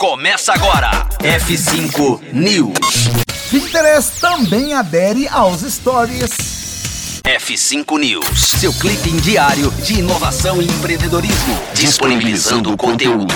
Começa agora. F5 News. Pinterest também adere aos stories. F5 News. Seu clipe diário de inovação e empreendedorismo. Disponibilizando o conteúdo.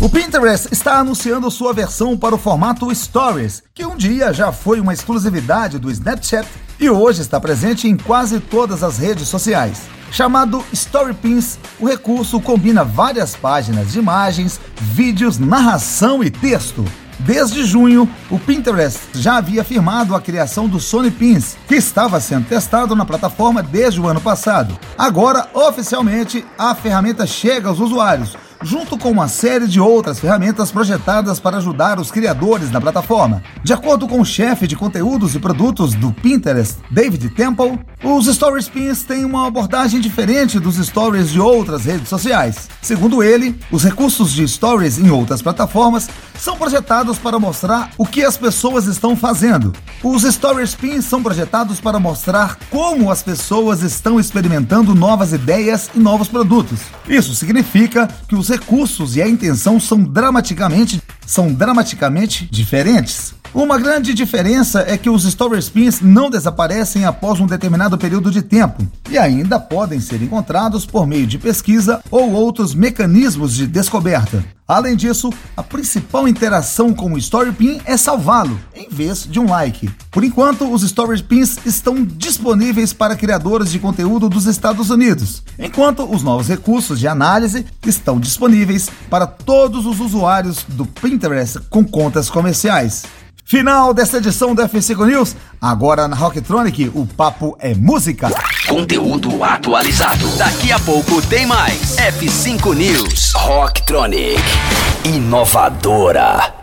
O Pinterest está anunciando sua versão para o formato Stories, que um dia já foi uma exclusividade do Snapchat e hoje está presente em quase todas as redes sociais. Chamado Story Pins, o recurso combina várias páginas de imagens, vídeos, narração e texto. Desde junho, o Pinterest já havia afirmado a criação do Sony Pins, que estava sendo testado na plataforma desde o ano passado. Agora, oficialmente, a ferramenta chega aos usuários, junto com uma série de outras ferramentas projetadas para ajudar os criadores da plataforma. De acordo com o chefe de conteúdos e produtos do Pinterest, David Temple, os Stories Pins têm uma abordagem diferente dos stories de outras redes sociais. Segundo ele, os recursos de stories em outras plataformas são projetados para mostrar o que as pessoas estão fazendo. Os Stories Pins são projetados para mostrar como as pessoas estão experimentando novas ideias e novos produtos. Isso significa que os recursos e a intenção são dramaticamente, são dramaticamente diferentes. Uma grande diferença é que os Story Spins não desaparecem após um determinado período de tempo e ainda podem ser encontrados por meio de pesquisa ou outros mecanismos de descoberta. Além disso, a principal interação com o Story Pin é salvá-lo, em vez de um like. Por enquanto, os Story Pins estão disponíveis para criadores de conteúdo dos Estados Unidos, enquanto os novos recursos de análise estão disponíveis para todos os usuários do Pinterest com contas comerciais. Final desta edição do F5 News. Agora na Rocktronic, o papo é música. Conteúdo atualizado. Daqui a pouco tem mais. F5 News. Rocktronic. Inovadora.